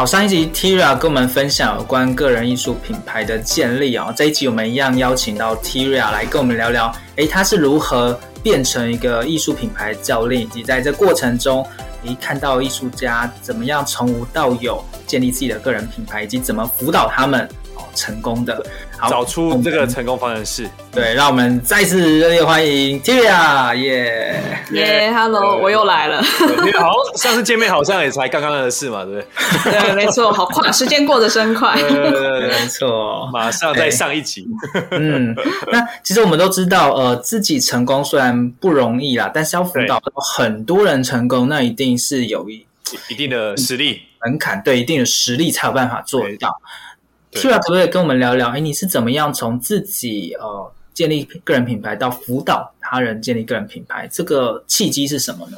好，上一集 Tira 跟我们分享有关个人艺术品牌的建立啊，这一集我们一样邀请到 Tira 来跟我们聊聊，诶，他是如何变成一个艺术品牌教练，以及在这过程中，诶，看到艺术家怎么样从无到有建立自己的个人品牌，以及怎么辅导他们哦。成功的，找出这个成功方程式。对，让我们再次热烈欢迎 Tira，耶耶，Hello，我又来了。好，上次见面好像也才刚刚的事嘛，对不对？对，没错，好快，时间过得真快。对对对，没错，马上再上一集。嗯，那其实我们都知道，呃，自己成功虽然不容易啦，但是要辅导很多人成功，那一定是有一一定的实力门槛，对，一定的实力才有办法做得到。可不可以跟我们聊聊？哎，你是怎么样从自己呃建立个人品牌到辅导他人建立个人品牌？这个契机是什么呢？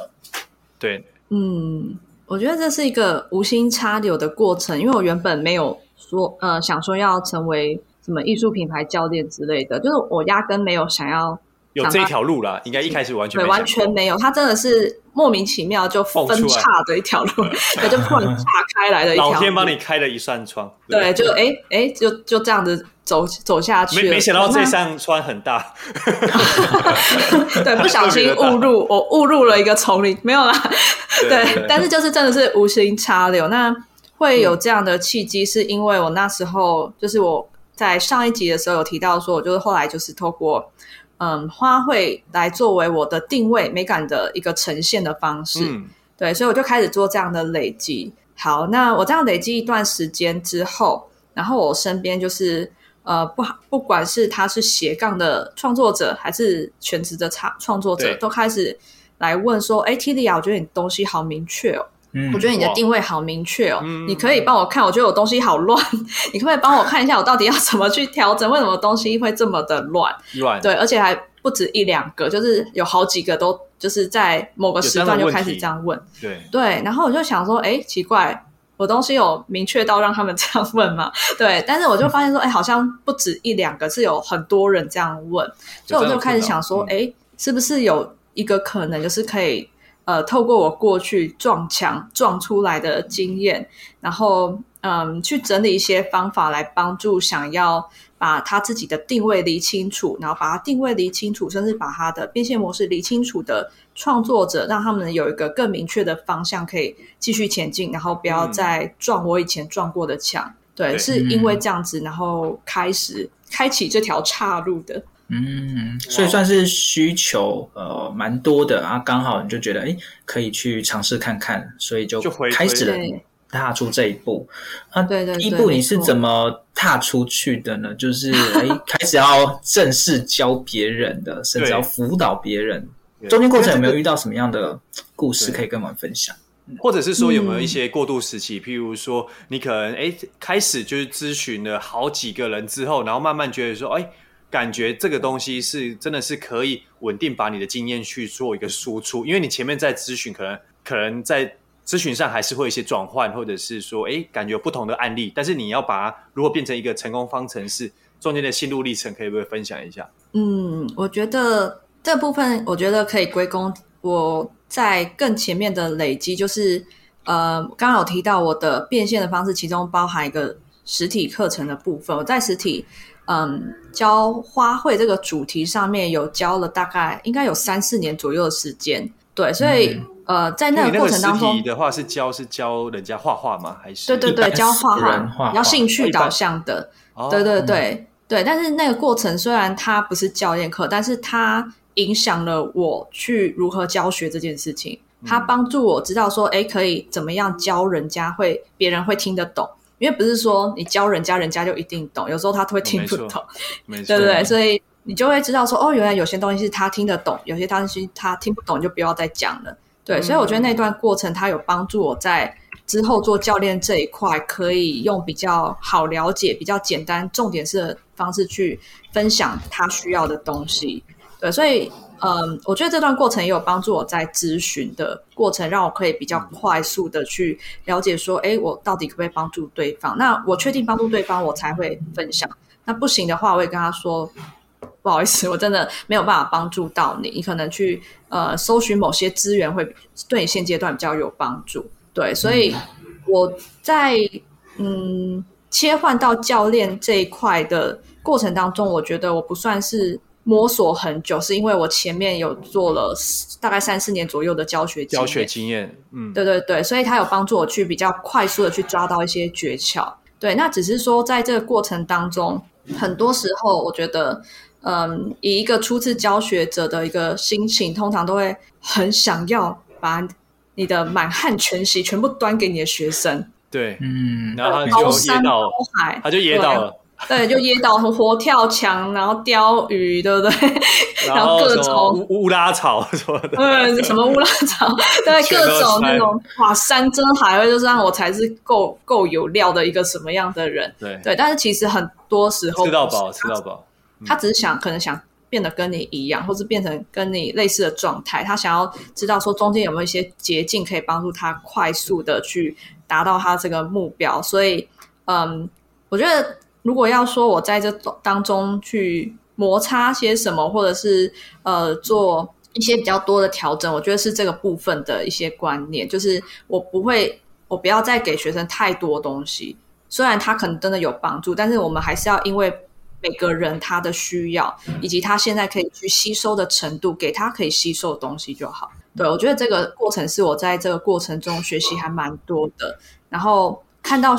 对，嗯，我觉得这是一个无心插柳的过程，因为我原本没有说呃想说要成为什么艺术品牌教练之类的，就是我压根没有想要。有这条路啦，应该一开始完全没对，完全没有。他真的是莫名其妙就分叉的一条路，他就突然岔开来的一条路。老天帮你开了一扇窗，对，就哎哎，就就这样子走走下去。没没想到这扇窗很大 对，不小心误入，我误入了一个丛林，没有啦。对，但是就是真的是无心插柳。那会有这样的契机，是因为我那时候就是我在上一集的时候有提到说，我就是后来就是透过。嗯，花卉来作为我的定位美感的一个呈现的方式，嗯、对，所以我就开始做这样的累积。好，那我这样累积一段时间之后，然后我身边就是呃，不不管是他是斜杠的创作者，还是全职的创创作者，都开始来问说：“哎，Tira，我觉得你东西好明确哦。”嗯，我觉得你的定位好明确哦，嗯、你可以帮我看，我觉得我东西好乱，你可不可以帮我看一下我到底要怎么去调整？为什么东西会这么的乱？乱，对，而且还不止一两个，就是有好几个都就是在某个时段就开始这样问，对对，然后我就想说，哎，奇怪，我东西有明确到让他们这样问吗？对，但是我就发现说，哎，好像不止一两个，是有很多人这样问，所以我就开始想说，哎，是不是有一个可能就是可以。呃，透过我过去撞墙撞出来的经验，然后嗯，去整理一些方法来帮助想要把他自己的定位理清楚，然后把他定位理清楚，甚至把他的变现模式理清楚的创作者，让他们有一个更明确的方向，可以继续前进，然后不要再撞我以前撞过的墙。嗯、对，对，是因为这样子，然后开始开启这条岔路的。嗯，所以算是需求呃蛮多的啊，刚好你就觉得哎可以去尝试看看，所以就开始了踏出这一步啊。对对，第一步你是怎么踏出去的呢？就是哎 开始要正式教别人的，甚至要辅导别人，中间过程有没有遇到什么样的故事可以跟我们分享？或者是说有没有一些过渡时期？譬如说你可能哎开始就是咨询了好几个人之后，然后慢慢觉得说哎。感觉这个东西是真的是可以稳定把你的经验去做一个输出，因为你前面在咨询，可能可能在咨询上还是会有一些转换，或者是说，哎，感觉不同的案例，但是你要把它如果变成一个成功方程式，中间的心路历程，可以不可以分享一下？嗯，我觉得这部分，我觉得可以归功我在更前面的累积，就是呃，刚刚有提到我的变现的方式，其中包含一个实体课程的部分。我在实体嗯教花卉这个主题上面有教了大概应该有三四年左右的时间。对，所以、嗯、呃，在那个过程当中的话，是教是教人家画画吗？还是对对对，教画画，比较兴趣导向的。对对对、嗯、对，但是那个过程虽然它不是教练课，但是它影响了我去如何教学这件事情。它帮助我知道说，哎，可以怎么样教人家会别人会听得懂，因为不是说你教人家人家就一定懂，有时候他会听不懂，哦、没错，对不对？所以你就会知道说，哦，原来有些东西是他听得懂，有些东西他听不懂，就不要再讲了。对，嗯、所以我觉得那段过程他有帮助我在之后做教练这一块，可以用比较好了解、比较简单、重点式的方式去分享他需要的东西。对，所以。嗯，我觉得这段过程也有帮助我在咨询的过程，让我可以比较快速的去了解说，哎，我到底可不可以帮助对方？那我确定帮助对方，我才会分享。那不行的话，我也跟他说，不好意思，我真的没有办法帮助到你。你可能去呃搜寻某些资源，会对你现阶段比较有帮助。对，所以我在嗯切换到教练这一块的过程当中，我觉得我不算是。摸索很久，是因为我前面有做了大概三四年左右的教学经验，教学经验，嗯，对对对，所以他有帮助我去比较快速的去抓到一些诀窍。对，那只是说在这个过程当中，很多时候我觉得，嗯，以一个初次教学者的一个心情，通常都会很想要把你的满汉全席全部端给你的学生。对，嗯，然后他就噎到，他就噎到了。对，就噎到活跳墙，然后鯛鱼，对不对？然后 各种乌乌拉草 什么的，对，什么乌拉草，对，各种那种哇，山珍海味，就是让我才是够够有料的一个什么样的人？对对，但是其实很多时候吃到饱，吃到饱，他只是想可能想变得跟你一样，或是变成跟你类似的状态，他想要知道说中间有没有一些捷径可以帮助他快速的去达到他这个目标。所以，嗯，我觉得。如果要说我在这当中去摩擦些什么，或者是呃做一些比较多的调整，我觉得是这个部分的一些观念，就是我不会，我不要再给学生太多东西。虽然他可能真的有帮助，但是我们还是要因为每个人他的需要，以及他现在可以去吸收的程度，给他可以吸收的东西就好。对，我觉得这个过程是我在这个过程中学习还蛮多的，然后看到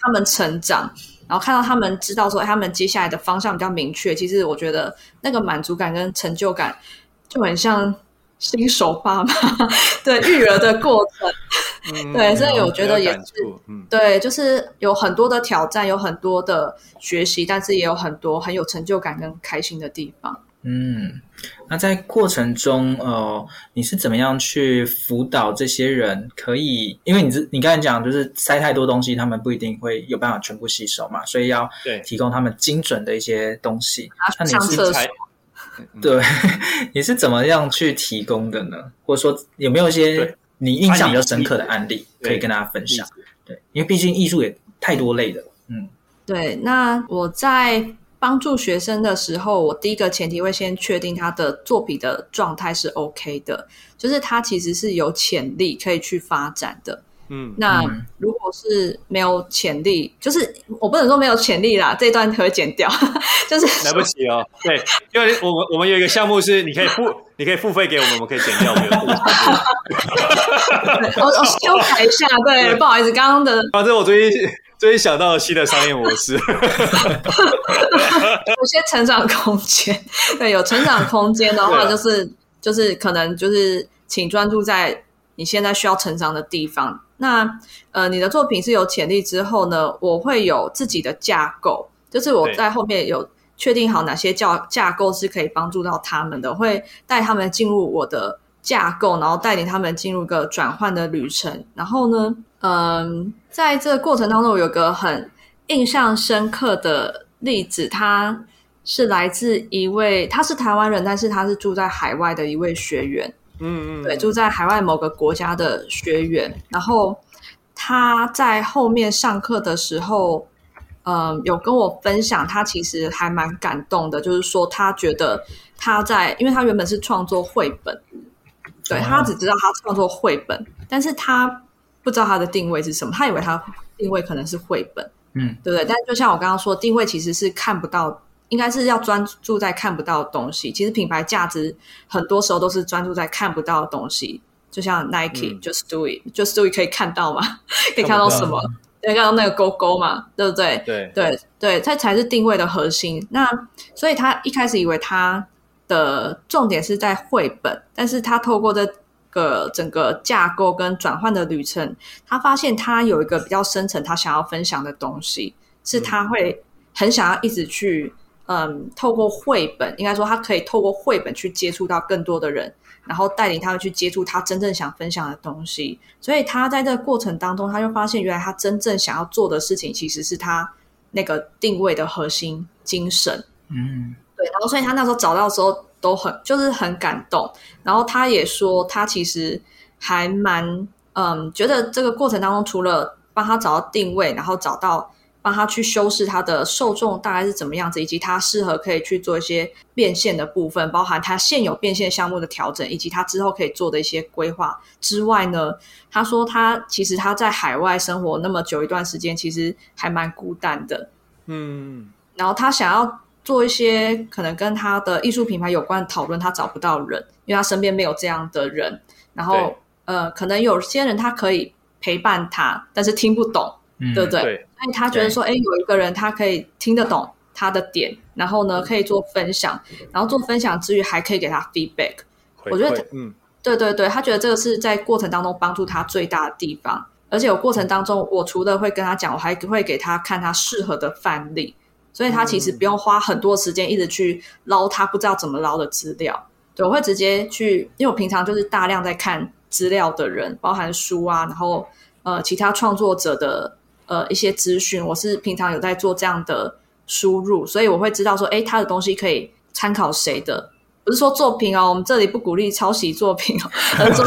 他们成长。然后看到他们知道说他们接下来的方向比较明确，其实我觉得那个满足感跟成就感就很像新手爸妈 对育儿的过程，嗯、对，所以我觉得也是，嗯、对，就是有很多的挑战，有很多的学习，但是也有很多很有成就感跟开心的地方。嗯，那在过程中，呃，你是怎么样去辅导这些人？可以，因为你你刚才讲，就是塞太多东西，他们不一定会有办法全部吸收嘛，所以要提供他们精准的一些东西。那你是才对，你是怎么样去提供的呢？或者说有没有一些你印象比较深刻的案例可以跟大家分享？对，因为毕竟艺术也太多类的。嗯，对，那我在。帮助学生的时候，我第一个前提会先确定他的作品的状态是 OK 的，就是他其实是有潜力可以去发展的。嗯，那如果是没有潜力，就是我不能说没有潜力啦，这段可以剪掉。就是来不及哦，对，因为我们我们有一个项目是你可以付，你可以付费给我们，我们可以剪掉。我我修改一下，对，对不好意思，刚刚的，反正我最近。所以想到了新的商业模式，有些成长空间。对，有成长空间的话，就是、啊、就是可能就是请专注在你现在需要成长的地方。那呃，你的作品是有潜力之后呢，我会有自己的架构，就是我在后面有确定好哪些架架构是可以帮助到他们的，我会带他们进入我的架构，然后带领他们进入一个转换的旅程。然后呢，嗯。在这个过程当中，我有个很印象深刻的例子，他是来自一位，他是台湾人，但是他是住在海外的一位学员，嗯嗯，对，住在海外某个国家的学员。然后他在后面上课的时候，嗯，有跟我分享，他其实还蛮感动的，就是说他觉得他在，因为他原本是创作绘本，对，他只知道他创作绘本，但是他。不知道他的定位是什么，他以为他定位可能是绘本，嗯，对不对？但就像我刚刚说，定位其实是看不到，应该是要专注在看不到的东西。其实品牌价值很多时候都是专注在看不到的东西，就像 Nike，Just、嗯、Do It，Just Do It 可以看到吗？可以看到什么？可以看到那个勾勾嘛？对不对？对对对，它才是定位的核心。那所以他一开始以为他的重点是在绘本，但是他透过这。个整个架构跟转换的旅程，他发现他有一个比较深层，他想要分享的东西，是他会很想要一直去，嗯，透过绘本，应该说他可以透过绘本去接触到更多的人，然后带领他们去接触他真正想分享的东西。所以他在这个过程当中，他就发现原来他真正想要做的事情，其实是他那个定位的核心精神。嗯，对。然后，所以他那时候找到的时候。都很就是很感动，然后他也说，他其实还蛮嗯，觉得这个过程当中，除了帮他找到定位，然后找到帮他去修饰他的受众大概是怎么样子，以及他适合可以去做一些变现的部分，包含他现有变现项目的调整，以及他之后可以做的一些规划之外呢，他说他其实他在海外生活那么久一段时间，其实还蛮孤单的，嗯，然后他想要。做一些可能跟他的艺术品牌有关的讨论，他找不到人，因为他身边没有这样的人。然后，呃，可能有些人他可以陪伴他，但是听不懂，嗯、对不对？对。所以他觉得说，哎，有一个人他可以听得懂他的点，然后呢，可以做分享，然后做分享之余还可以给他 feedback。我觉得，嗯，对对对，他觉得这个是在过程当中帮助他最大的地方。而且，有过程当中，我除了会跟他讲，我还会给他看他适合的范例。所以他其实不用花很多时间一直去捞他不知道怎么捞的资料，对，我会直接去，因为我平常就是大量在看资料的人，包含书啊，然后呃其他创作者的呃一些资讯，我是平常有在做这样的输入，所以我会知道说，哎，他的东西可以参考谁的，不是说作品哦，我们这里不鼓励抄袭作品哦，而是说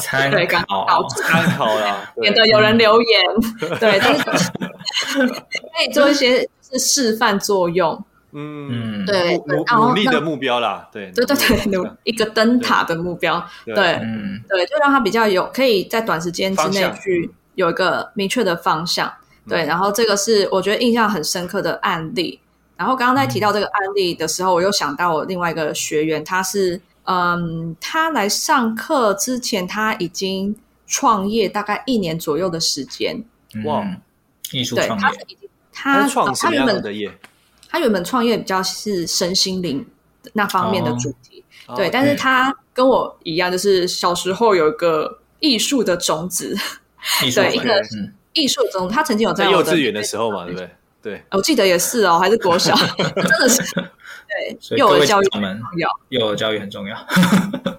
参考。参考啦，免得有人留言，对，但是 可以做一些。示范作用，嗯，对，努努力的目标啦，对，对对对，努一个灯塔的目标，对，嗯，对，就让他比较有可以在短时间之内去有一个明确的方向，对，然后这个是我觉得印象很深刻的案例。然后刚刚在提到这个案例的时候，我又想到我另外一个学员，他是，嗯，他来上课之前他已经创业大概一年左右的时间，哇，艺术创业。他创什么样的业？他原本创业比较是身心灵那方面的主题，哦、对。哦、但是他跟我一样，就是小时候有一个艺术的种子，对，一个艺术种子。他曾经有在，在幼稚园的时候嘛，对不对？对，我记得也是哦，还是国小，真的是对。幼儿教育很重要，幼儿教育很重要，重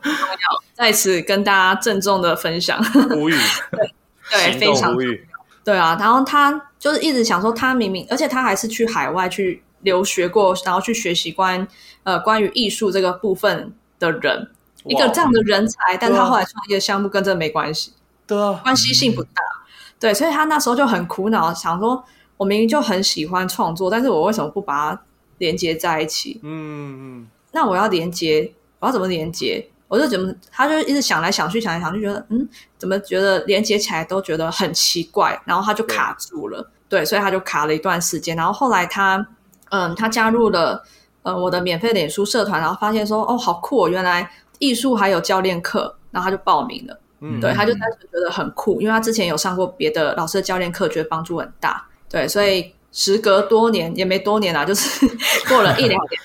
要。在此跟大家郑重的分享，无语，对 对，非常无语。对啊，然后他就是一直想说，他明明，而且他还是去海外去留学过，然后去学习关呃关于艺术这个部分的人，一个这样的人才，但他后来创业的项目跟这没关系，对啊，关系性不大，嗯、对，所以他那时候就很苦恼，想说，我明明就很喜欢创作，但是我为什么不把它连接在一起？嗯嗯，那我要连接，我要怎么连接？我就怎么，他就一直想来想去，想来想去，觉得嗯，怎么觉得连接起来都觉得很奇怪，然后他就卡住了，对，所以他就卡了一段时间。然后后来他，嗯，他加入了呃我的免费脸书社团，然后发现说，哦，好酷哦，原来艺术还有教练课，然后他就报名了。嗯，对，他就单纯觉得很酷，因为他之前有上过别的老师的教练课，觉得帮助很大。对，所以时隔多年也没多年啦，就是 过了一两年。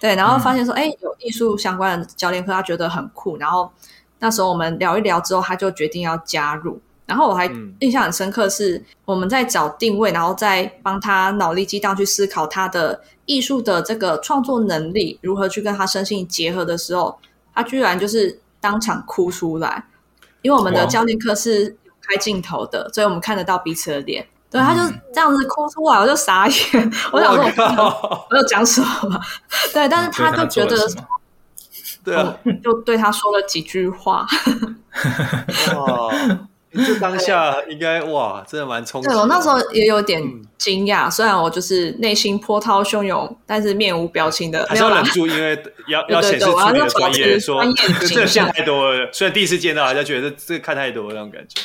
对，然后发现说，哎、嗯，有艺术相关的教练课，他觉得很酷。然后那时候我们聊一聊之后，他就决定要加入。然后我还印象很深刻，是我们在找定位，然后再帮他脑力激荡去思考他的艺术的这个创作能力如何去跟他身心结合的时候，他居然就是当场哭出来。因为我们的教练课是有开镜头的，所以我们看得到彼此的脸。对，他就这样子哭出来，我就傻眼。我想说我，我讲什么？对，但是他就觉得，对啊，就对他说了几句话。哇，这当下 应该哇，真的蛮冲击。对，我那时候也有点惊讶，虽然我就是内心波涛汹涌，但是面无表情的，还是要忍住，因为 要要显示出你的专业，说这个像太多了。虽然第一次见到，大家觉得这个看太多了那种感觉。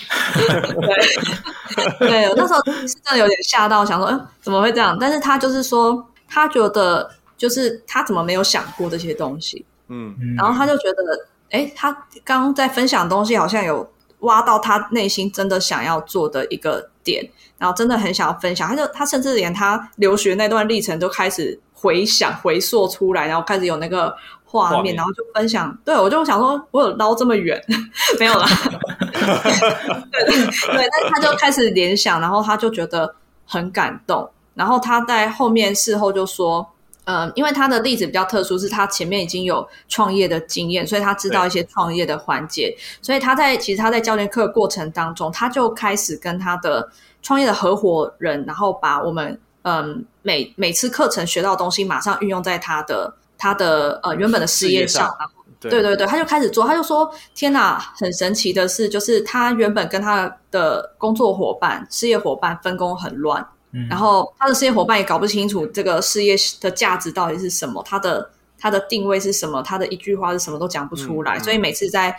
对，对我那时候是真的有点吓到，想说，嗯，怎么会这样？但是他就是说，他觉得就是他怎么没有想过这些东西？嗯，然后他就觉得，哎，他刚刚在分享东西，好像有。挖到他内心真的想要做的一个点，然后真的很想要分享，他就他甚至连他留学那段历程都开始回想回溯出来，然后开始有那个画面，然后就分享。对，我就想说，我有捞这么远 没有啦？对对对，但是他就开始联想，然后他就觉得很感动，然后他在后面事后就说。嗯，因为他的例子比较特殊，是他前面已经有创业的经验，所以他知道一些创业的环节。所以他在其实他在教练课过程当中，他就开始跟他的创业的合伙人，然后把我们嗯每每次课程学到的东西，马上运用在他的他的呃原本的事业上。对，对对对，他就开始做，他就说：“天哪，很神奇的是，就是他原本跟他的工作伙伴、事业伙伴分工很乱。”然后他的事业伙伴也搞不清楚这个事业的价值到底是什么，他的他的定位是什么，他的一句话是什么都讲不出来，嗯嗯、所以每次在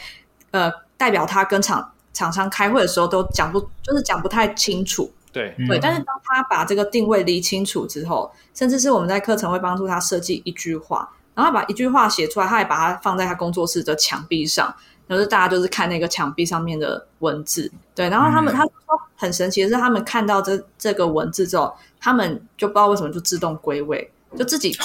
呃代表他跟厂厂商开会的时候都讲不就是讲不太清楚。对对，但是当他把这个定位理清楚之后，甚至是我们在课程会帮助他设计一句话，然后他把一句话写出来，他也把它放在他工作室的墙壁上。就是大家就是看那个墙壁上面的文字，对，然后他们、嗯、他说很神奇的是，他们看到这这个文字之后，他们就不知道为什么就自动归位，就自己知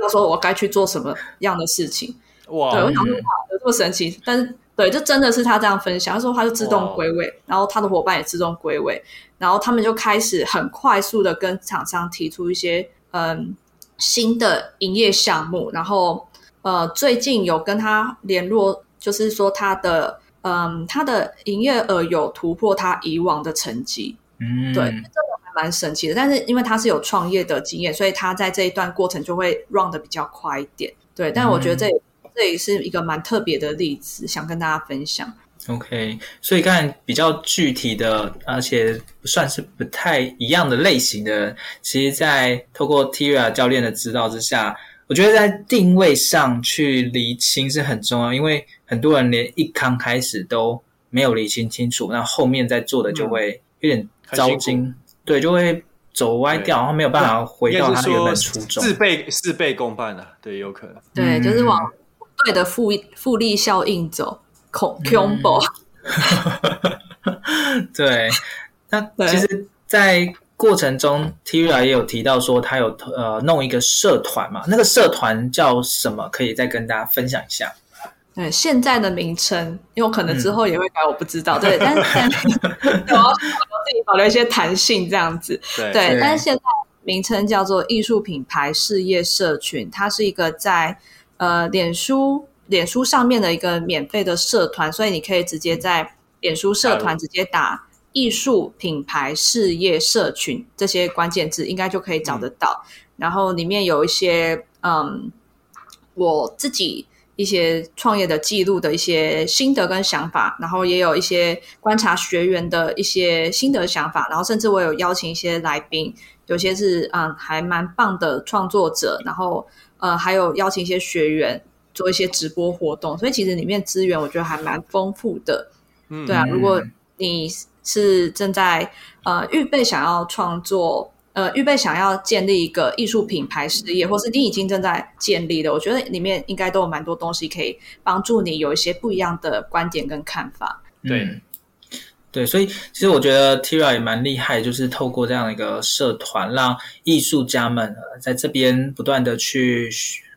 道说我该去做什么样的事情。哇，对，我想说哇，有这么神奇？但是对，就真的是他这样分享，他说他就自动归位，然后他的伙伴也自动归位，然后他们就开始很快速的跟厂商提出一些嗯新的营业项目，然后呃最近有跟他联络。就是说，他的嗯，他的营业额有突破他以往的成绩，嗯，对，这个还蛮神奇的。但是因为他是有创业的经验，所以他在这一段过程就会 run 的比较快一点。对，但我觉得这、嗯、这也是一个蛮特别的例子，想跟大家分享。OK，所以看比较具体的，而且算是不太一样的类型的，其实，在透过 Tyria 教练的指导之下。我觉得在定位上去厘清是很重要，因为很多人连一刚开始都没有理清清楚，那后面在做的就会有点糟心，对，就会走歪掉，然后没有办法回到他原本初衷。事倍事倍功半的，对，有可能。对，就是往对的复复利效应走，恐 combo。对，那其实，在。过程中，Tyria 也有提到说，他有呃弄一个社团嘛，那个社团叫什么？可以再跟大家分享一下。对，现在的名称，因为我可能之后也会改，我不知道。嗯、对，但是现在 我要自己保留一些弹性，这样子。对，但是现在名称叫做艺术品牌事业社群，它是一个在呃脸书脸书上面的一个免费的社团，所以你可以直接在脸书社团直接打。艺术品牌事业社群这些关键字应该就可以找得到，嗯、然后里面有一些嗯，我自己一些创业的记录的一些心得跟想法，然后也有一些观察学员的一些心得想法，然后甚至我有邀请一些来宾，有些是嗯还蛮棒的创作者，然后呃还有邀请一些学员做一些直播活动，所以其实里面资源我觉得还蛮丰富的，嗯，对啊，如果你。是正在呃预备想要创作，呃预备想要建立一个艺术品牌事业，或是你已经正在建立的，我觉得里面应该都有蛮多东西可以帮助你有一些不一样的观点跟看法。对，嗯、对，所以其实我觉得 Tyria 也蛮厉害，就是透过这样一个社团，让艺术家们在这边不断的去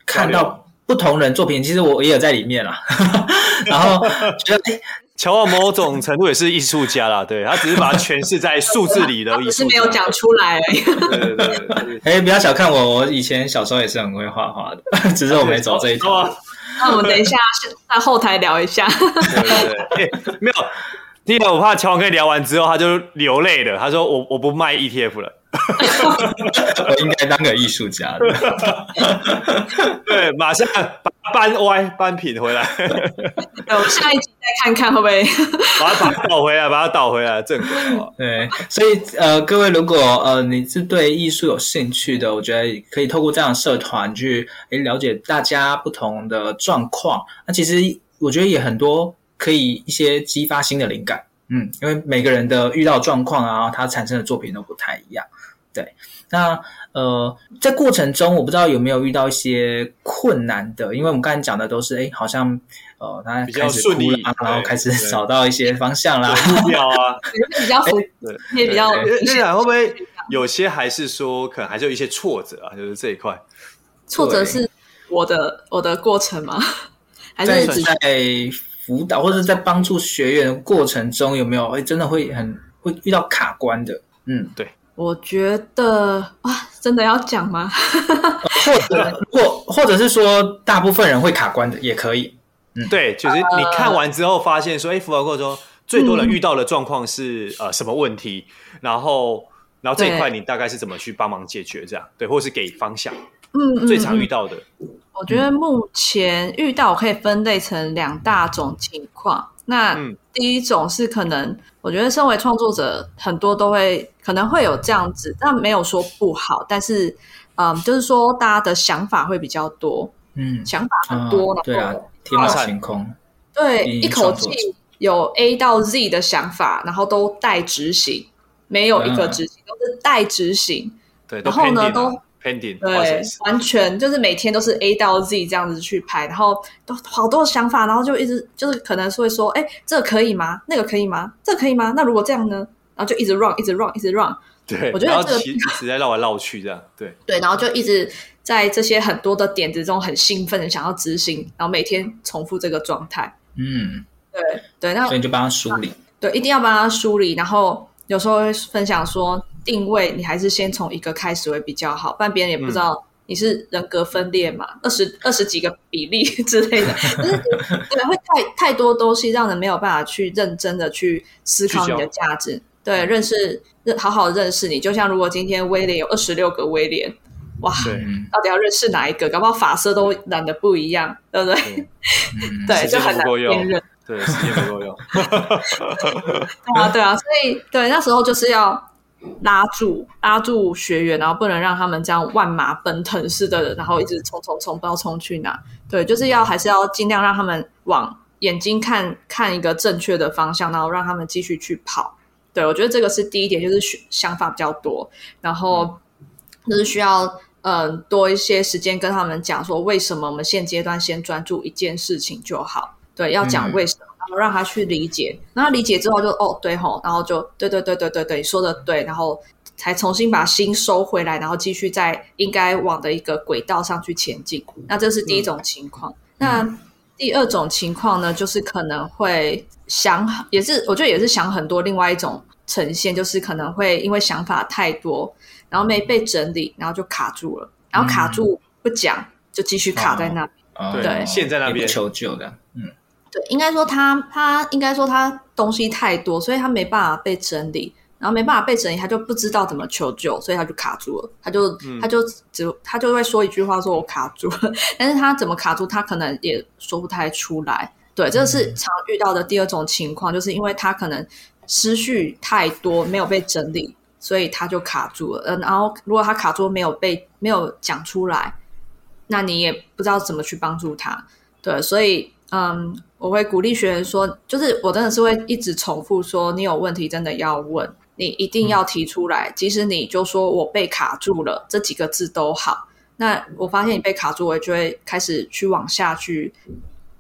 看到不同人作品。其实我也有在里面啦，然后觉得哎。乔旺某种程度也是艺术家啦，对，他只是把它诠释在数字里的艺术，只是没有讲出来而已。对对对，哎，不要小看我，我以前小时候也是很会画画的，只是我没走这一条。那我们等一下在后台聊一下。对对对，没有，第一个我怕乔旺可以聊完之后他就流泪了，他说我我不卖 ETF 了。我应该当个艺术家的。对，马上搬歪搬平回来。我们下一集再看看会不会把它倒回来，把它倒回来正轨。对，所以呃，各位如果呃你是对艺术有兴趣的，我觉得可以透过这样的社团去诶了解大家不同的状况。那其实我觉得也很多可以一些激发新的灵感。嗯，因为每个人的遇到状况啊，他产生的作品都不太一样。对，那呃，在过程中，我不知道有没有遇到一些困难的，因为我们刚才讲的都是，哎，好像呃，他比较顺利，然后开始找到一些方向啦，目标啊，比较对，也比较。那会不会有些还是说，可能还是有一些挫折啊？就是这一块，挫折是我的我的过程吗？还是在辅导或者在帮助学员的过程中，有没有会真的会很会遇到卡关的？嗯，对，我觉得啊，真的要讲吗？或者或或者是说，大部分人会卡关的也可以。嗯，对，就是你看完之后发现说，哎、呃，辅导过程中最多人遇到的状况是、嗯、呃什么问题？然后然后这一块你大概是怎么去帮忙解决？这样对，或是给方向？嗯，最常遇到的。我觉得目前遇到我可以分类成两大种情况。那第一种是可能，我觉得身为创作者，很多都会可能会有这样子，但没有说不好。但是，嗯，就是说大家的想法会比较多，嗯，想法很多，对啊，天马行空，对，一口气有 A 到 Z 的想法，然后都待执行，没有一个执行，都是待执行。对，然后呢，都。Pending, 对，完全就是每天都是 A 到 Z 这样子去拍，然后都好多想法，然后就一直就是可能是会说，哎，这个可以吗？那个可以吗？这个可以吗？那如果这样呢？然后就一直 run，一直 run，一直 run。对，我觉得这个一直 在绕来绕去这样。对对，然后就一直在这些很多的点子中很兴奋的想要执行，然后每天重复这个状态。嗯，对对，那所以你就帮他梳理。对，一定要帮他梳理，然后有时候会分享说。定位你还是先从一个开始会比较好，不然别人也不知道你是人格分裂嘛，二十二十几个比例 之类的，就是对，会太太多东西让人没有办法去认真的去思考你的价值，对，认识认好好认识你，就像如果今天威廉有二十六个威廉，哇，到底要认识哪一个？搞不好发色都染的不一样，对不对？对，就很难辨认，对，时间不够用，对啊，对啊，所以对那时候就是要。拉住，拉住学员，然后不能让他们这样万马奔腾似的，然后一直冲冲冲，不知道冲去哪。对，就是要还是要尽量让他们往眼睛看看一个正确的方向，然后让他们继续去跑。对，我觉得这个是第一点，就是想法比较多，然后就是需要嗯、呃、多一些时间跟他们讲说，为什么我们现阶段先专注一件事情就好。对，要讲为什么。嗯然后让他去理解，然后理解之后就哦对吼，然后就对对对对对对，说的对，然后才重新把心收回来，然后继续在应该往的一个轨道上去前进。那这是第一种情况。嗯、那第二种情况呢，就是可能会想，也是我觉得也是想很多。另外一种呈现就是可能会因为想法太多，然后没被整理，然后就卡住了，然后卡住不讲，就继续卡在那对，陷在那边求救的，嗯。对，应该说他他应该说他东西太多，所以他没办法被整理，然后没办法被整理，他就不知道怎么求救，所以他就卡住了，他就、嗯、他就只他就会说一句话说“我卡住了”，但是他怎么卡住，他可能也说不太出来。对，这是常遇到的第二种情况，就是因为他可能思绪太多，没有被整理，所以他就卡住了。嗯，然后如果他卡住没有被没有讲出来，那你也不知道怎么去帮助他。对，所以。嗯，我会鼓励学员说，就是我真的是会一直重复说，你有问题真的要问，你一定要提出来，嗯、即使你就说我被卡住了这几个字都好。那我发现你被卡住，我就会开始去往下去，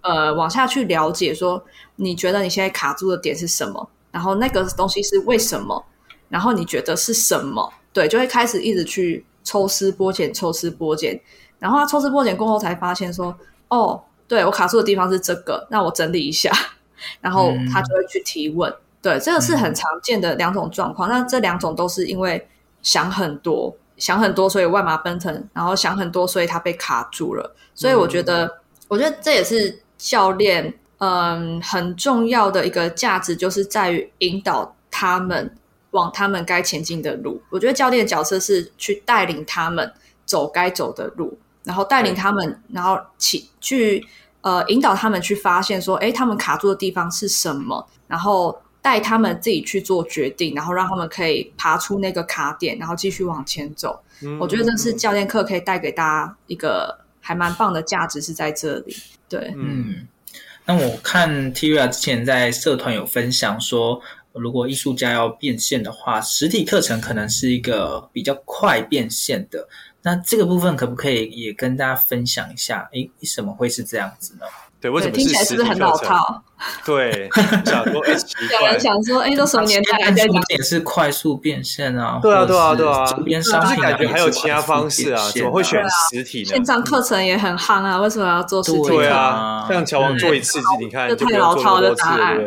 呃，往下去了解说，你觉得你现在卡住的点是什么？然后那个东西是为什么？然后你觉得是什么？对，就会开始一直去抽丝剥茧，抽丝剥茧，然后他抽丝剥茧过后才发现说，哦。对，我卡住的地方是这个，那我整理一下，然后他就会去提问。嗯、对，这个是很常见的两种状况。嗯、那这两种都是因为想很多，想很多，所以万马奔腾，然后想很多，所以他被卡住了。所以我觉得，嗯、我觉得这也是教练嗯很重要的一个价值，就是在于引导他们往他们该前进的路。我觉得教练的角色是去带领他们走该走的路，然后带领他们，然后起去呃引导他们去发现说，哎，他们卡住的地方是什么，然后带他们自己去做决定，然后让他们可以爬出那个卡点，然后继续往前走。嗯，我觉得这是教练课可以带给大家一个还蛮棒的价值，是在这里。对，嗯。那我看 Tyria 之前在社团有分享说，如果艺术家要变现的话，实体课程可能是一个比较快变现的。那这个部分可不可以也跟大家分享一下？诶，为什么会是这样子呢？对，为什么听起来是不是很老套？对，想说 有人想说，哎，都什么年代了？重点是快速变现啊！对啊，对啊，对啊！周边商品感觉还有其他方式啊？怎么会选实体呢？线上课程也很夯啊！为什么要做实体？对啊，像乔王做一次，你看就太老套的答案。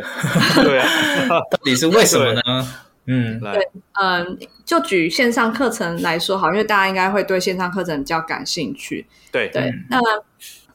对 啊，到底是为什么呢？嗯，对，嗯，就举线上课程来说好，因为大家应该会对线上课程比较感兴趣。对对，那。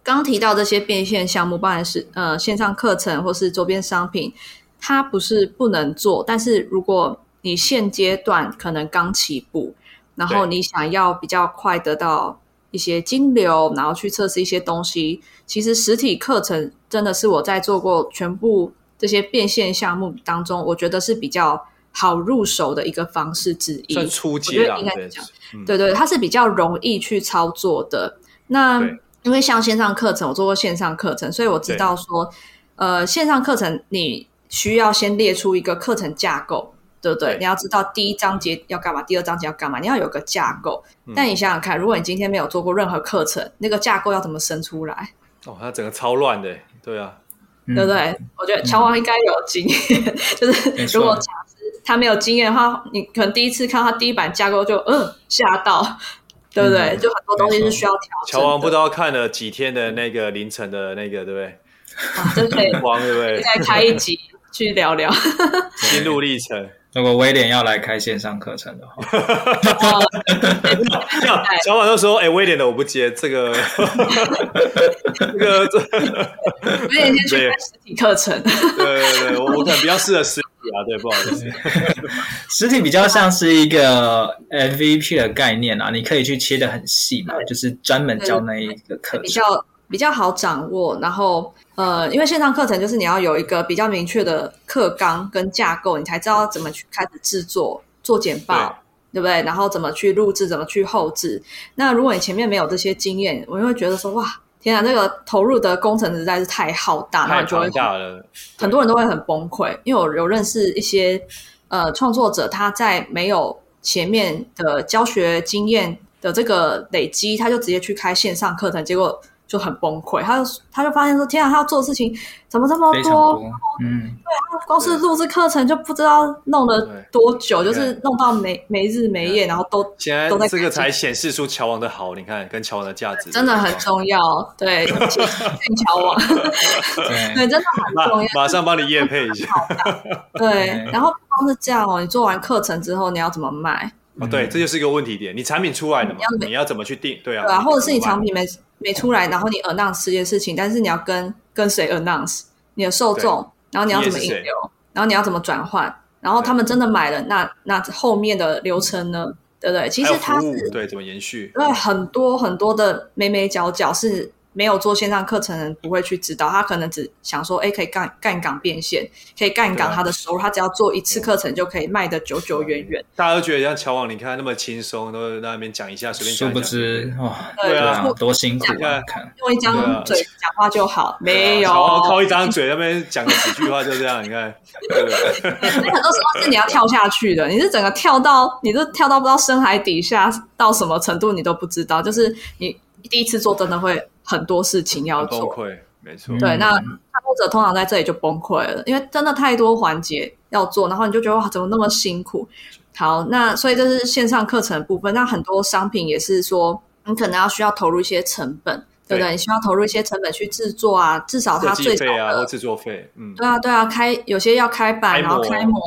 刚提到这些变现项目，当然是呃线上课程或是周边商品，它不是不能做，但是如果你现阶段可能刚起步，然后你想要比较快得到一些金流，然后去测试一些东西，其实实体课程真的是我在做过全部这些变现项目当中，我觉得是比较好入手的一个方式之一。算初级啊，应该讲，嗯、对对，它是比较容易去操作的。那因为像线上课程，我做过线上课程，所以我知道说，呃，线上课程你需要先列出一个课程架构，对不对？对，你要知道第一章节要干嘛，第二章节要干嘛，你要有个架构。嗯、但你想想看，如果你今天没有做过任何课程，那个架构要怎么生出来？哦，它整个超乱的，对啊，对不对？嗯、我觉得乔王应该有经验，嗯、就是如果他没有经验的话，你可能第一次看他第一版架构就嗯吓到。对不对？嗯、就很多东西是需要调整。乔王不知道看了几天的那个凌晨的那个，对不对？啊，真可以。王 对不对？再开一集去聊聊 心路历程。如果威廉要来开线上课程的话，乔王就说：“哎，威廉的我不接这个，这个这。”威廉先去开实体课程。对对对，我我可能比较适合实。啊，对，不好意思，实体比较像是一个 MVP 的概念啊，你可以去切的很细嘛，就是专门教那一个课程，比较比较好掌握。然后呃，因为线上课程就是你要有一个比较明确的课纲跟架构，你才知道怎么去开始制作做简报，对，不对？然后怎么去录制，怎么去后置。那如果你前面没有这些经验，我就会觉得说哇。天啊，这个投入的工程实在是太浩大，太庞大了，很多人都会很崩溃。因为我有认识一些呃创作者，他在没有前面的教学经验的这个累积，他就直接去开线上课程，结果。就很崩溃，他就他就发现说：“天啊，他要做的事情怎么这么多？多嗯，对他，光是录制课程就不知道弄了多久，就是弄到没没日没夜，然后都现在这个才显示出乔王的好。你看，跟乔王的价值真的很重要。对，谢谢乔王，对，真的很重要。马上帮你验配一下。对，然后不光是这样哦，你做完课程之后，你要怎么卖？哦，对，这就是一个问题点。你产品出来了嘛？你要怎么去定？对啊，对啊，或者是你产品没。没出来，然后你 announce 这件事情，但是你要跟跟谁 announce 你的受众，然后你要怎么引流，然后你要怎么转换，然后他们真的买了，那那后面的流程呢？对不对？其实它是对怎么延续？对很多很多的眉眉角角是。没有做线上课程的人不会去知道，他可能只想说，哎，可以杠杠杆变现，可以杠杆他的收入，他只要做一次课程就可以卖得久久远远。大家都觉得像乔王，你看那么轻松，都在那边讲一下，随便讲。殊不知，哇，对啊，多辛苦啊！用一张嘴讲话就好，没有。乔王靠一张嘴那边讲个几句话就这样，你看。那很多时候是你要跳下去的，你是整个跳到，你都跳到不知道深海底下到什么程度，你都不知道。就是你第一次做，真的会。很多事情要做，崩溃，没错。对，那创作者通常在这里就崩溃了，因为真的太多环节要做，然后你就觉得哇，怎么那么辛苦？好，那所以这是线上课程的部分。那很多商品也是说，你可能要需要投入一些成本，对，不对？你需要投入一些成本去制作啊，至少它最少的啊，制作费，嗯，对啊，对啊，开有些要开板，开然后开模，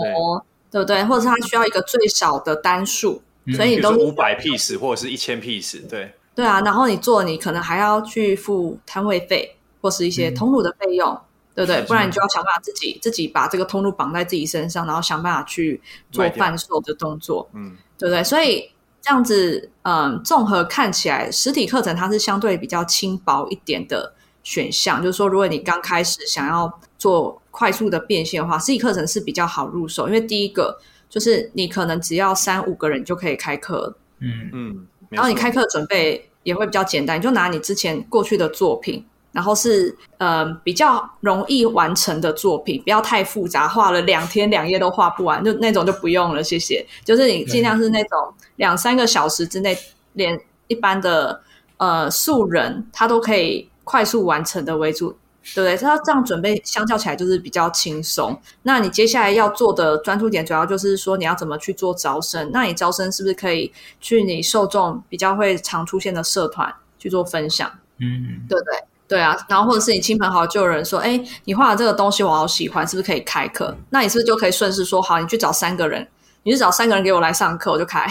对，对不对？或者是它需要一个最少的单数，嗯、所以你都五百 piece 或者是一千 piece，对。对啊，然后你做，你可能还要去付摊位费或是一些通路的费用，嗯、对不对？不然你就要想办法自己自己把这个通路绑在自己身上，然后想办法去做贩售的动作，嗯，对不对？所以这样子，嗯，综合看起来，实体课程它是相对比较轻薄一点的选项。就是说，如果你刚开始想要做快速的变现的话，实体课程是比较好入手，因为第一个就是你可能只要三五个人就可以开课，嗯嗯，然后你开课准备。也会比较简单，你就拿你之前过去的作品，然后是呃比较容易完成的作品，不要太复杂，画了两天两夜都画不完，就那种就不用了，谢谢。就是你尽量是那种两三个小时之内，连一般的呃素人他都可以快速完成的为主。对不对？他这样准备，相较起来就是比较轻松。那你接下来要做的专注点，主要就是说你要怎么去做招生。那你招生是不是可以去你受众比较会常出现的社团去做分享？嗯，对不对？对啊。然后或者是你亲朋好友就有人说，哎，你画的这个东西我好喜欢，是不是可以开课？那你是不是就可以顺势说，好，你去找三个人，你去找三个人给我来上课，我就开。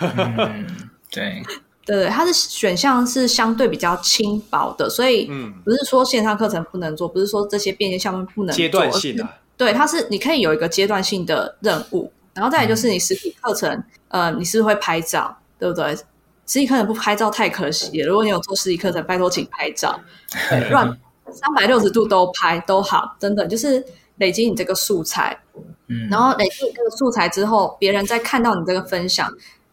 嗯，对。对对，它的选项是相对比较轻薄的，所以不是说线上课程不能做，不是说这些变现项目不能做。阶段性的，对，它是你可以有一个阶段性的任务，然后再来就是你实体课程，嗯、呃，你是不是会拍照，对不对？实体课程不拍照太可惜了，如果你有做实体课程，拜托请拍照，乱三百六十度都拍都好，真的就是累积你这个素材，嗯，然后累积你这个素材之后，别人在看到你这个分享。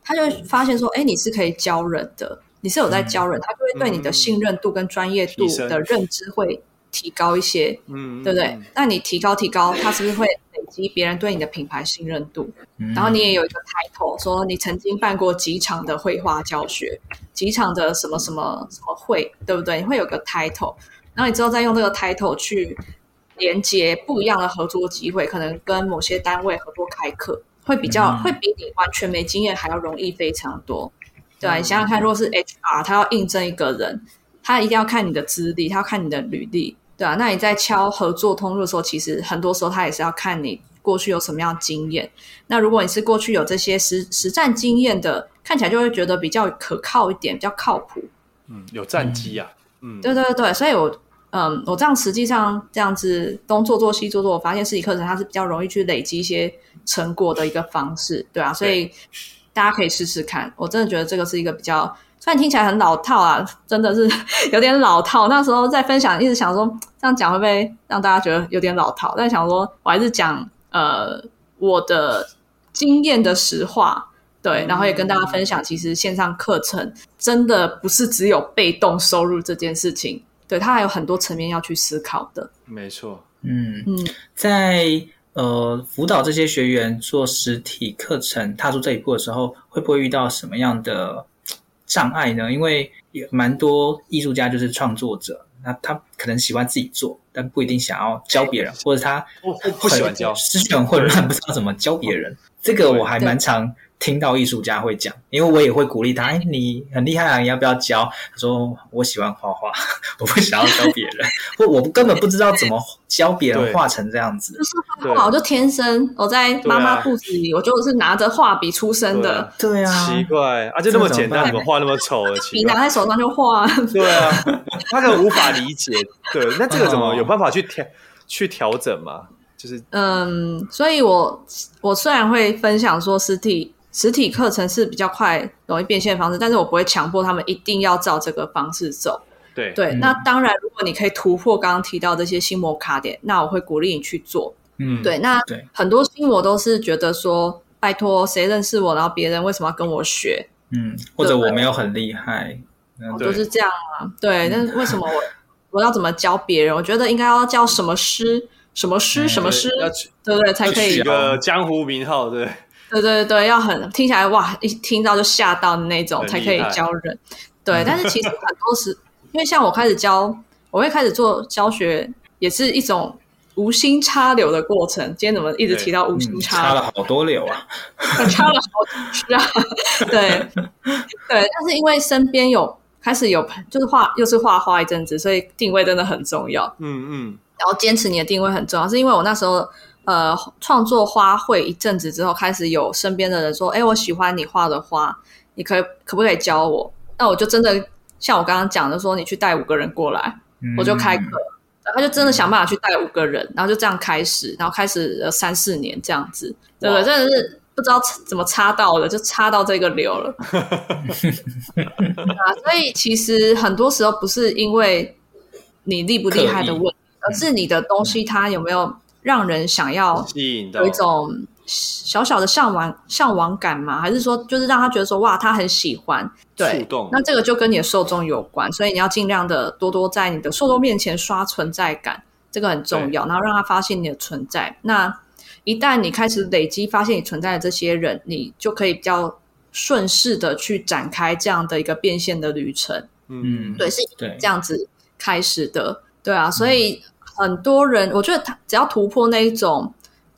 他就会发现说，哎，你是可以教人的，你是有在教人，嗯、他就会对你的信任度跟专业度的认知会提高一些，嗯，对不对？那你提高提高，他是不是会累积别人对你的品牌信任度？嗯、然后你也有一个 title，说你曾经办过几场的绘画教学，几场的什么什么什么会，对不对？你会有个 title，然后你之后再用这个 title 去连接不一样的合作机会，可能跟某些单位合作开课。会比较、嗯、会比你完全没经验还要容易非常多，对、啊、你想想看，如果是 HR，他要应征一个人，他一定要看你的资历，他要看你的履历，对啊。那你在敲合作通路的时候，其实很多时候他也是要看你过去有什么样的经验。那如果你是过去有这些实实战经验的，看起来就会觉得比较可靠一点，比较靠谱。嗯，有战绩啊。嗯，对对对，所以我嗯，我这样实际上这样子东做做西做做，我发现实体课程它是比较容易去累积一些。成果的一个方式，对啊，所以大家可以试试看。我真的觉得这个是一个比较，虽然听起来很老套啊，真的是有点老套。那时候在分享，一直想说这样讲会不会让大家觉得有点老套？但想说我还是讲呃我的经验的实话，对，然后也跟大家分享，其实线上课程真的不是只有被动收入这件事情，对，他还有很多层面要去思考的。没错，嗯嗯，在。呃，辅导这些学员做实体课程，踏出这一步的时候，会不会遇到什么样的障碍呢？因为也蛮多艺术家就是创作者，那他可能喜欢自己做，但不一定想要教别人，或者他不不喜欢教，思绪很混乱，不知道怎么教别人。这个我还蛮常。听到艺术家会讲，因为我也会鼓励他。哎，你很厉害啊，你要不要教？他说我喜欢画画，我不想要教别人，或我根本不知道怎么教别人画成这样子。就是画，我就天生我在妈妈肚子里，我就是拿着画笔出生的。对啊，奇怪啊，就那么简单，怎么画那么丑？笔拿在手上就画。对啊，他可能无法理解。对，那这个怎么有办法去调去调整嘛？就是嗯，所以我我虽然会分享说实体。实体课程是比较快、容易变现的方式，但是我不会强迫他们一定要照这个方式走。对对，嗯、那当然，如果你可以突破刚刚提到这些心魔卡点，那我会鼓励你去做。嗯，对。那很多心魔都是觉得说，拜托，谁认识我，然后别人为什么要跟我学？嗯，或者我没有很厉害，都、嗯、是这样啊。对，但是为什么我我要怎么教别人？我觉得应该要教什么师、什么师、什么师，对不对？才可以一个江湖名号，对。对对对，要很听起来哇，一听到就吓到的那种才可以教人。对，但是其实很多时，因为像我开始教，我会开始做教学，也是一种无心插柳的过程。今天怎么一直提到无心插？插了好多柳啊，插了好多枝啊。对 对，但是因为身边有开始有就是画，又是画画一阵子，所以定位真的很重要。嗯嗯，然后坚持你的定位很重要，是因为我那时候。呃，创作花卉一阵子之后，开始有身边的人说：“哎，我喜欢你画的花，你可以可不可以教我？”那我就真的像我刚刚讲的说，你去带五个人过来，嗯、我就开课。他就真的想办法去带五个人，然后就这样开始，然后开始了三四年这样子，对不对？真的是不知道怎么插到的，就插到这个 流了。啊，所以其实很多时候不是因为你厉不厉害的问题，而是你的东西它有没有让人想要有一种小小的向往向往感嘛？还是说就是让他觉得说哇，他很喜欢？对，触动。那这个就跟你的受众有关，所以你要尽量的多多在你的受众面前刷存在感，这个很重要。然后让他发现你的存在。那一旦你开始累积发现你存在的这些人，你就可以比较顺势的去展开这样的一个变现的旅程。嗯，对，是这样子开始的。对啊，所以很多人，我觉得他只要突破那一种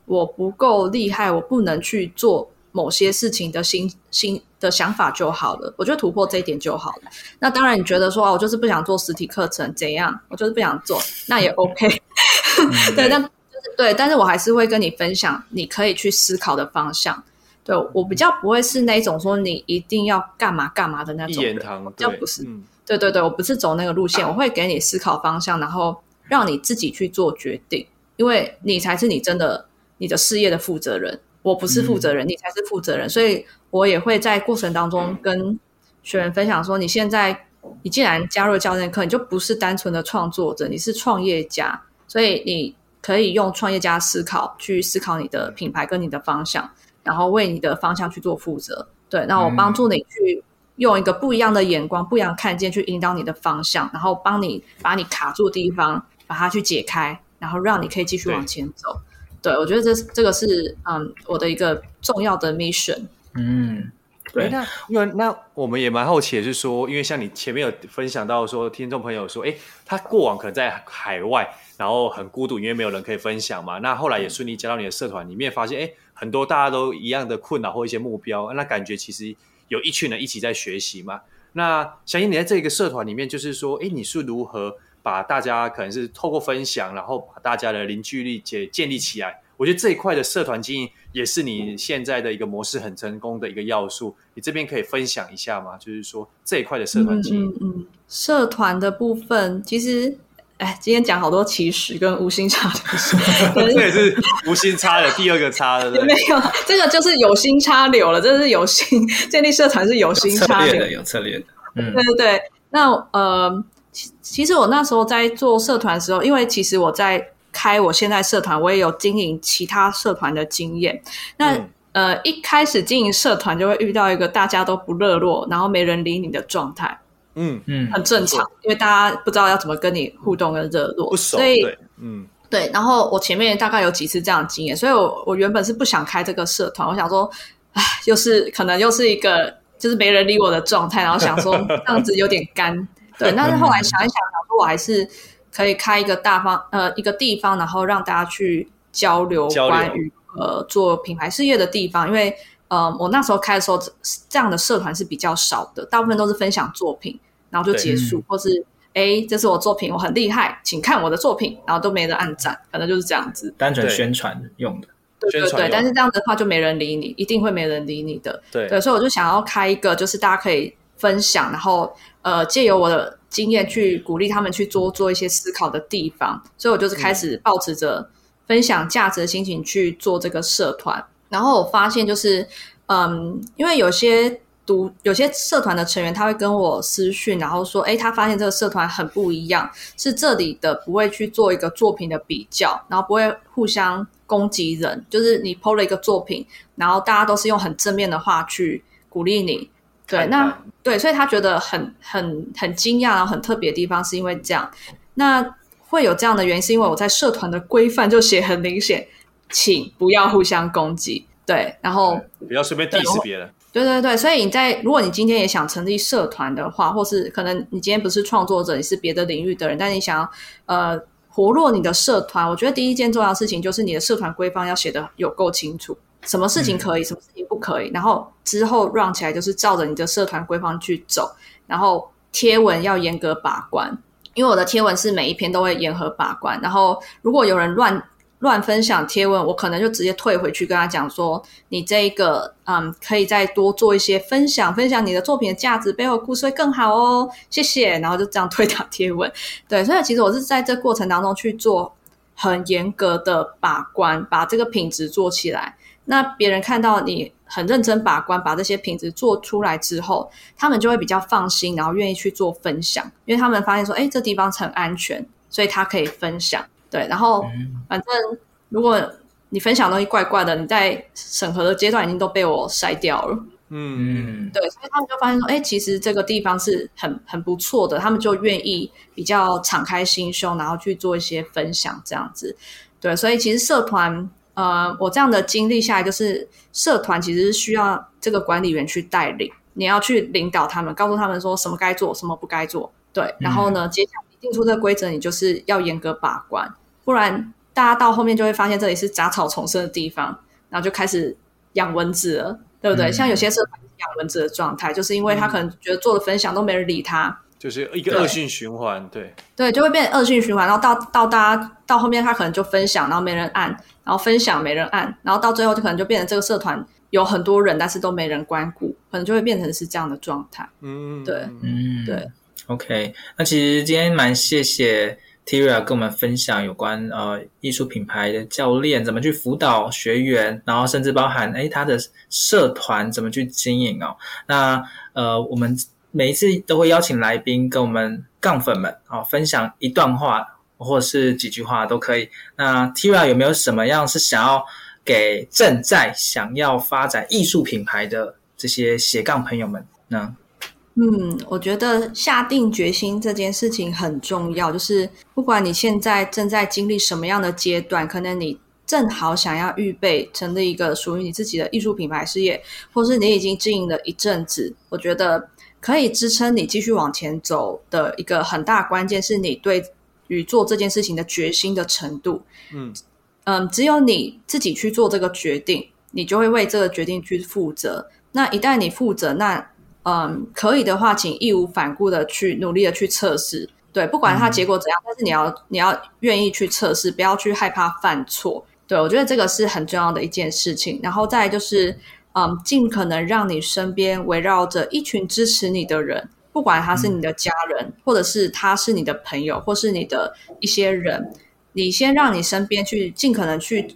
我不够厉害，我不能去做某些事情的心心的想法就好了，我觉得突破这一点就好了。那当然，你觉得说，我就是不想做实体课程，怎样？我就是不想做，那也 OK。对，但就是对，但是我还是会跟你分享，你可以去思考的方向。对，我比较不会是那种说你一定要干嘛干嘛的那种人，比较不是。嗯、对对对，我不是走那个路线，我会给你思考方向，然后让你自己去做决定，因为你才是你真的你的事业的负责人。我不是负责人，嗯、你才是负责人，所以我也会在过程当中跟学员分享说：你现在你既然加入教练课，你就不是单纯的创作者，你是创业家，所以你可以用创业家思考去思考你的品牌跟你的方向，然后为你的方向去做负责。对，那我帮助你去用一个不一样的眼光、不一样的看见去引导你的方向，然后帮你把你卡住的地方把它去解开，然后让你可以继续往前走。对，我觉得这这个是嗯我的一个重要的 mission。嗯，对。那因为那我们也蛮好奇的是说，因为像你前面有分享到说，听众朋友说，哎，他过往可能在海外，然后很孤独，因为没有人可以分享嘛。那后来也顺利加到你的社团里面，发现哎，很多大家都一样的困扰或一些目标，那感觉其实有一群人一起在学习嘛。那相信你在这个社团里面，就是说，哎，你是如何？把大家可能是透过分享，然后把大家的凝聚力建建立起来。我觉得这一块的社团经营也是你现在的一个模式很成功的一个要素。你这边可以分享一下吗？就是说这一块的社团经营。嗯，嗯，社团的部分其实，哎，今天讲好多起始跟无心插柳，这也是无心插的第二个插的？没有，这个就是有心插柳了。这是有心 建立社团是有心插柳的，有策略的。嗯，对对对。那呃。其实我那时候在做社团的时候，因为其实我在开我现在社团，我也有经营其他社团的经验。那、嗯、呃，一开始经营社团就会遇到一个大家都不热络，然后没人理你的状态。嗯嗯，很正常，因为大家不知道要怎么跟你互动跟热络，所以嗯对。然后我前面大概有几次这样的经验，所以我我原本是不想开这个社团，我想说，唉，又是可能又是一个就是没人理我的状态，然后想说 这样子有点干。对，但是后来想一想，想说我还是可以开一个大方呃一个地方，然后让大家去交流关于呃做品牌事业的地方。因为呃我那时候开的时候，这样的社团是比较少的，大部分都是分享作品，然后就结束，或是哎这是我作品，我很厉害，请看我的作品，然后都没人按赞，反正就是这样子，单纯宣传用的。对对对，但是这样的话就没人理你，一定会没人理你的。对。对，所以我就想要开一个，就是大家可以分享，然后。呃，借由我的经验去鼓励他们去做做一些思考的地方，所以我就是开始抱持着分享价值的心情去做这个社团。然后我发现就是，嗯，因为有些读有些社团的成员他会跟我私讯，然后说，哎，他发现这个社团很不一样，是这里的不会去做一个作品的比较，然后不会互相攻击人，就是你 PO 了一个作品，然后大家都是用很正面的话去鼓励你。对，那对，所以他觉得很很很惊讶，然后很特别的地方是因为这样。那会有这样的原因，是因为我在社团的规范就写很明显，请不要互相攻击。对，然后不要随便 diss 别人。对对对，所以你在如果你今天也想成立社团的话，或是可能你今天不是创作者，你是别的领域的人，但你想要呃活络你的社团，我觉得第一件重要的事情就是你的社团规范要写得有够清楚。什么事情可以，嗯、什么事情不可以，然后之后 run 起来就是照着你的社团规范去走，然后贴文要严格把关，因为我的贴文是每一篇都会严格把关，然后如果有人乱乱分享贴文，我可能就直接退回去跟他讲说，你这一个嗯，可以再多做一些分享，分享你的作品的价值，背后故事会更好哦，谢谢。然后就这样退掉贴文。对，所以其实我是在这过程当中去做很严格的把关，把这个品质做起来。那别人看到你很认真把关，把这些品质做出来之后，他们就会比较放心，然后愿意去做分享，因为他们发现说，哎，这地方很安全，所以他可以分享。对，然后反正如果你分享东西怪怪的，你在审核的阶段已经都被我筛掉了。嗯，对，所以他们就发现说，哎，其实这个地方是很很不错的，他们就愿意比较敞开心胸，然后去做一些分享这样子。对，所以其实社团。呃，我这样的经历下来，就是社团其实是需要这个管理员去带领，你要去领导他们，告诉他们说什么该做，什么不该做。对，然后呢，接下来定出这个规则，你就是要严格把关，不然大家到后面就会发现这里是杂草丛生的地方，然后就开始养蚊子了，对不对？嗯、像有些社团养蚊子的状态，就是因为他可能觉得做了分享都没人理他。就是一个恶性循环，对对，就会变成恶性循环，然后到到大家到后面，他可能就分享，然后没人按，然后分享没人按，然后到最后就可能就变成这个社团有很多人，但是都没人关顾，可能就会变成是这样的状态。嗯，对，嗯，对。OK，那其实今天蛮谢谢 Tyria 跟我们分享有关呃艺术品牌的教练怎么去辅导学员，然后甚至包含哎他的社团怎么去经营哦。那呃我们。每一次都会邀请来宾跟我们杠粉们啊分享一段话或者是几句话都可以。那 Tira 有没有什么样是想要给正在想要发展艺术品牌的这些斜杠朋友们呢？嗯，我觉得下定决心这件事情很重要。就是不管你现在正在经历什么样的阶段，可能你正好想要预备成立一个属于你自己的艺术品牌事业，或是你已经经营了一阵子，我觉得。可以支撑你继续往前走的一个很大关键是你对于做这件事情的决心的程度。嗯嗯，只有你自己去做这个决定，你就会为这个决定去负责。那一旦你负责，那嗯可以的话，请义无反顾的去努力的去测试。对，不管它结果怎样，嗯、但是你要你要愿意去测试，不要去害怕犯错。对，我觉得这个是很重要的一件事情。然后再来就是。嗯，尽可能让你身边围绕着一群支持你的人，不管他是你的家人，嗯、或者是他是你的朋友，或是你的一些人，你先让你身边去尽可能去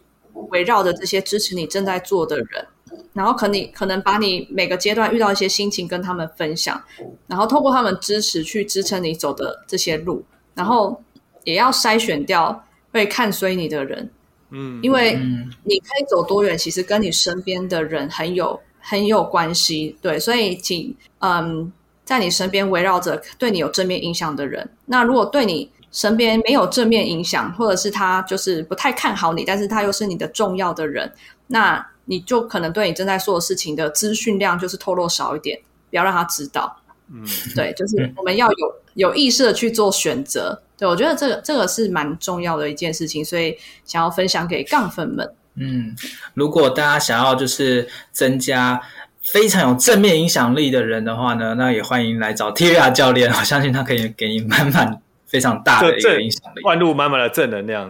围绕着这些支持你正在做的人，然后可你可能把你每个阶段遇到一些心情跟他们分享，然后透过他们支持去支撑你走的这些路，然后也要筛选掉会看衰你的人。嗯，因为你可以走多远，其实跟你身边的人很有很有关系。对，所以请嗯，在你身边围绕着对你有正面影响的人。那如果对你身边没有正面影响，或者是他就是不太看好你，但是他又是你的重要的人，那你就可能对你正在做的事情的资讯量就是透露少一点，不要让他知道。嗯，对，就是我们要有有意识的去做选择。对，我觉得这个这个是蛮重要的一件事情，所以想要分享给杠粉们。嗯，如果大家想要就是增加非常有正面影响力的人的话呢，那也欢迎来找 Tyria 教练，我相信他可以给你满满非常大的一个影响力，万路满满的正能量。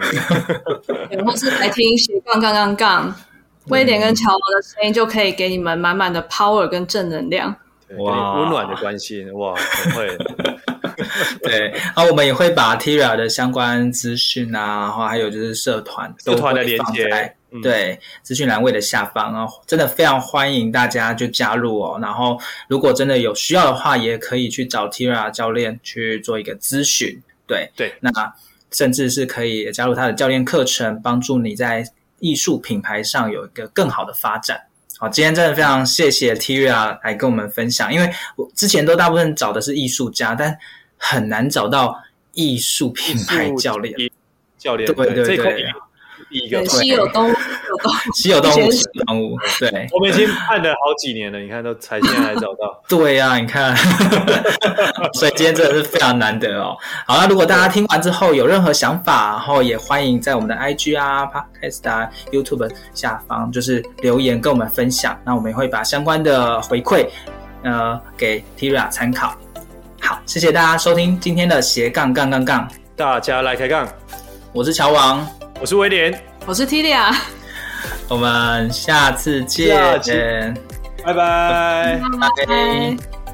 然后是来听斜杠杠杠杠，威廉跟乔王的声音就可以给你们满满的 power 跟正能量。哇，温暖的关心哇，很会。对，然后我们也会把 Tyria 的相关资讯啊，然后还有就是社团社团的连接，嗯、对，资讯栏位的下方哦，真的非常欢迎大家就加入哦。然后如果真的有需要的话，也可以去找 Tyria 教练去做一个咨询。对对，那甚至是可以加入他的教练课程，帮助你在艺术品牌上有一个更好的发展。好，今天真的非常谢谢 Tyria 来跟我们分享，因为我之前都大部分找的是艺术家，但很难找到艺术品牌教练。教练，对对对。第一个稀有动物，稀有动物，稀有动物。对，我们已经盼了好几年了，你看都才现在才找到。对呀、啊，你看，所以今天真的是非常难得哦。好，那如果大家听完之后有任何想法，然后也欢迎在我们的 IG 啊、Podcast 啊、YouTube 下方就是留言跟我们分享，那我们也会把相关的回馈呃给 Tyria 参考。好，谢谢大家收听今天的斜杠杠杠杠，大家来开杠，我是乔王。我是威廉，我是 Tilia，我们下次见，拜拜，拜拜。